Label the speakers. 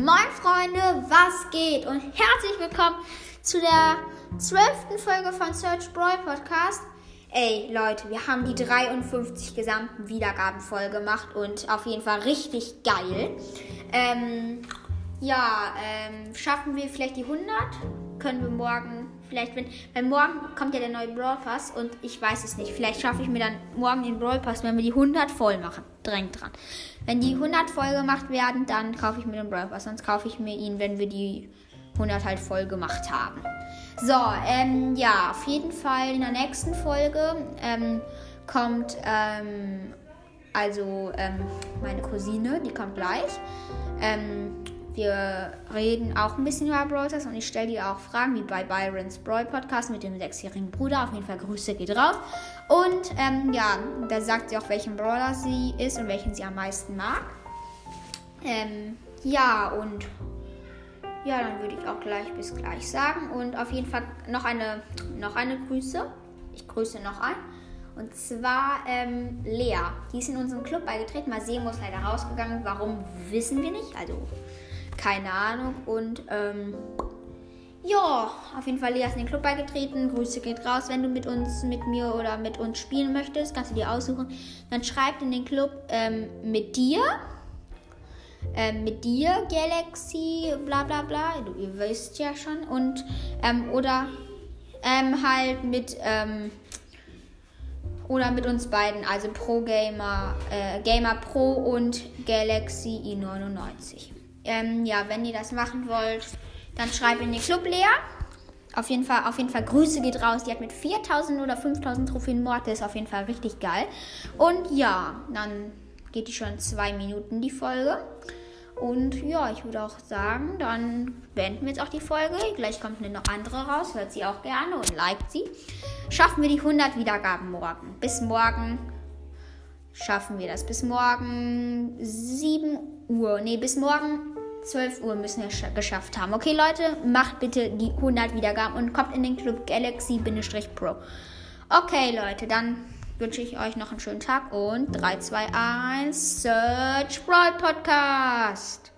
Speaker 1: Moin Freunde, was geht? Und herzlich willkommen zu der zwölften Folge von Search Brawl Podcast. Ey Leute, wir haben die 53 gesamten Wiedergaben voll gemacht und auf jeden Fall richtig geil. Ähm, ja, ähm, schaffen wir vielleicht die 100? Können wir morgen vielleicht, wenn, weil morgen kommt ja der neue Brawl Pass und ich weiß es nicht. Vielleicht schaffe ich mir dann morgen den Brawl Pass, wenn wir die 100 voll machen. Drängt dran. Wenn die 100 voll gemacht werden, dann kaufe ich mir den Brawl Pass. Sonst kaufe ich mir ihn, wenn wir die 100 halt voll gemacht haben. So, ähm, ja, auf jeden Fall in der nächsten Folge ähm, kommt, ähm, also, ähm, meine Cousine, die kommt gleich. Ähm, wir reden auch ein bisschen über Brawl und ich stelle dir auch Fragen, wie bei Byrons Brawl Podcast mit dem sechsjährigen Bruder. Auf jeden Fall Grüße geht raus. Und ähm, ja, da sagt sie auch, welchen Brawler sie ist und welchen sie am meisten mag. Ähm, ja, und ja, dann würde ich auch gleich bis gleich sagen. Und auf jeden Fall noch eine, noch eine Grüße. Ich grüße noch ein. Und zwar ähm, Lea. Die ist in unseren Club beigetreten. Mal sehen, wo ist leider rausgegangen. Warum, wissen wir nicht. Also keine Ahnung. Und ähm, ja, auf jeden Fall Lea ist in den Club beigetreten. Grüße geht raus, wenn du mit uns, mit mir oder mit uns spielen möchtest. Kannst du dir aussuchen. Dann schreibt in den Club ähm, mit dir. Ähm, mit dir, Galaxy, bla bla bla. Du, ihr wisst ja schon. Und, ähm, oder ähm, halt mit, ähm, oder mit uns beiden, also Pro Gamer, äh, Gamer Pro und Galaxy i99. Ähm, ja, wenn ihr das machen wollt, dann schreibt in den Club Lea. Auf jeden Fall, auf jeden Fall Grüße geht raus. Die hat mit 4000 oder 5000 Trophäen Mortis auf jeden Fall richtig geil. Und ja, dann geht die schon zwei Minuten die Folge. Und ja, ich würde auch sagen, dann beenden wir jetzt auch die Folge. Gleich kommt eine noch andere raus, hört sie auch gerne und liked sie. Schaffen wir die 100 Wiedergaben morgen. Bis morgen schaffen wir das. Bis morgen 7 Uhr. Ne, bis morgen 12 Uhr müssen wir geschafft haben. Okay, Leute, macht bitte die 100 Wiedergaben und kommt in den Club Galaxy-Pro. Okay, Leute, dann wünsche ich euch noch einen schönen Tag und 3, 2, 1, Search Brawl Podcast.